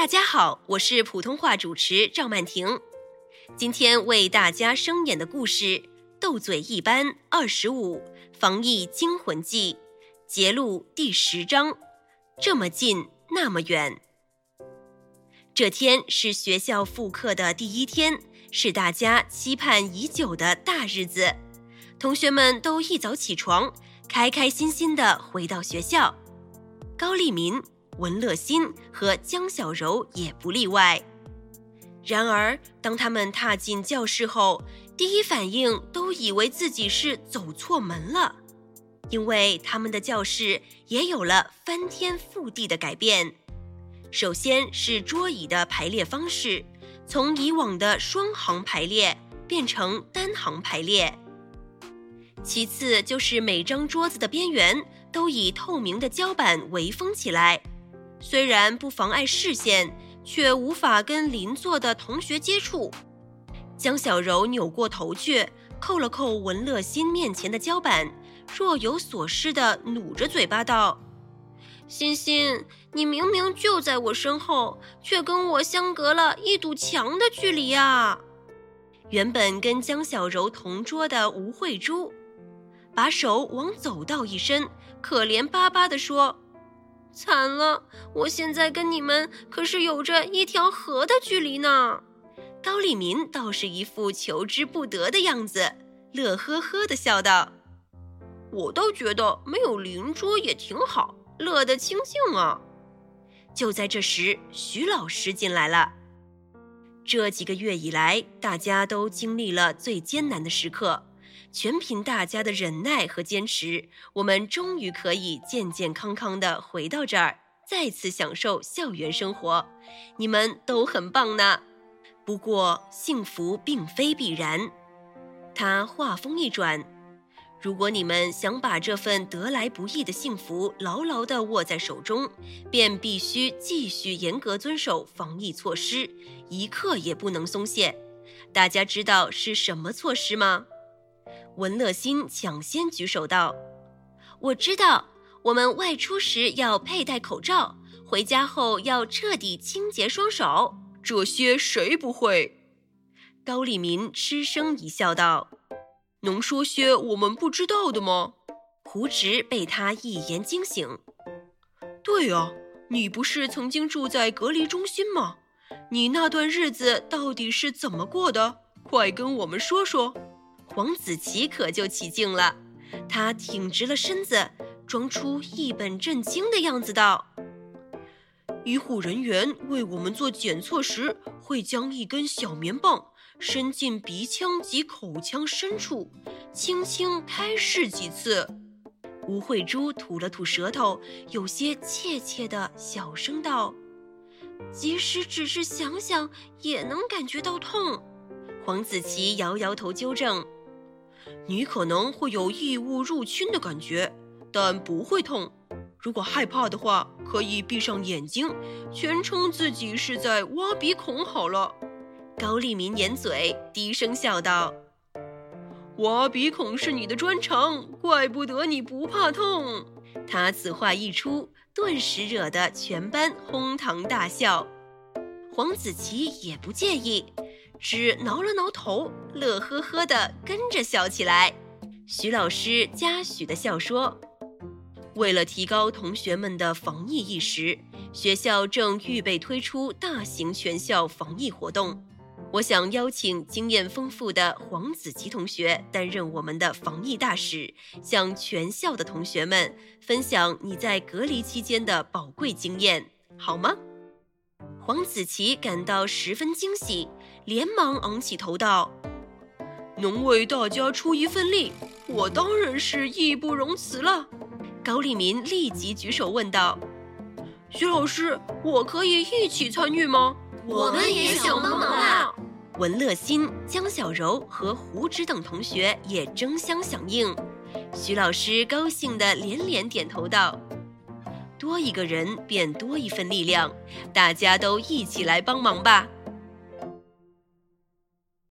大家好，我是普通话主持赵曼婷，今天为大家声演的故事《斗嘴一班二十五防疫惊魂记》节录第十章。这么近，那么远。这天是学校复课的第一天，是大家期盼已久的大日子。同学们都一早起床，开开心心地回到学校。高丽民。文乐欣和江小柔也不例外。然而，当他们踏进教室后，第一反应都以为自己是走错门了，因为他们的教室也有了翻天覆地的改变。首先是桌椅的排列方式，从以往的双行排列变成单行排列。其次就是每张桌子的边缘都以透明的胶板围封起来。虽然不妨碍视线，却无法跟邻座的同学接触。江小柔扭过头去，扣了扣文乐欣面前的胶板，若有所思地努着嘴巴道：“欣欣，你明明就在我身后，却跟我相隔了一堵墙的距离啊！”原本跟江小柔同桌的吴慧珠，把手往走道一伸，可怜巴巴地说。惨了，我现在跟你们可是有着一条河的距离呢。高立民倒是一副求之不得的样子，乐呵呵地笑道：“我倒觉得没有邻桌也挺好，乐得清静啊。”就在这时，徐老师进来了。这几个月以来，大家都经历了最艰难的时刻。全凭大家的忍耐和坚持，我们终于可以健健康康的回到这儿，再次享受校园生活。你们都很棒呢。不过，幸福并非必然。他话锋一转，如果你们想把这份得来不易的幸福牢牢地握在手中，便必须继续严格遵守防疫措施，一刻也不能松懈。大家知道是什么措施吗？文乐心抢先举手道：“我知道，我们外出时要佩戴口罩，回家后要彻底清洁双手。这些谁不会？”高立民嗤声一笑道：“能说些我们不知道的吗？”胡直被他一言惊醒：“对啊，你不是曾经住在隔离中心吗？你那段日子到底是怎么过的？快跟我们说说。”黄子琪可就起劲了，他挺直了身子，装出一本正经的样子道：“医护人员为我们做检测时，会将一根小棉棒伸进鼻腔及口腔深处，轻轻开拭几次。”吴慧珠吐了吐舌头，有些怯怯的小声道：“即使只是想想，也能感觉到痛。”黄子琪摇摇头纠正。你可能会有异物入侵的感觉，但不会痛。如果害怕的话，可以闭上眼睛，全称自己是在挖鼻孔好了。高立民掩嘴，低声笑道：“挖鼻孔是你的专长，怪不得你不怕痛。”他此话一出，顿时惹得全班哄堂大笑。黄子琪也不介意。只挠了挠头，乐呵呵地跟着笑起来。徐老师嘉许地笑说：“为了提高同学们的防疫意识，学校正预备推出大型全校防疫活动。我想邀请经验丰富的黄子琪同学担任我们的防疫大使，向全校的同学们分享你在隔离期间的宝贵经验，好吗？”黄子琪感到十分惊喜。连忙昂起头道：“能为大家出一份力，我当然是义不容辞了。”高立民立即举手问道：“徐老师，我可以一起参与吗？”“我们也想帮忙啊！”文乐欣、江小柔和胡直等同学也争相响应。徐老师高兴地连连点头道：“多一个人便多一份力量，大家都一起来帮忙吧。”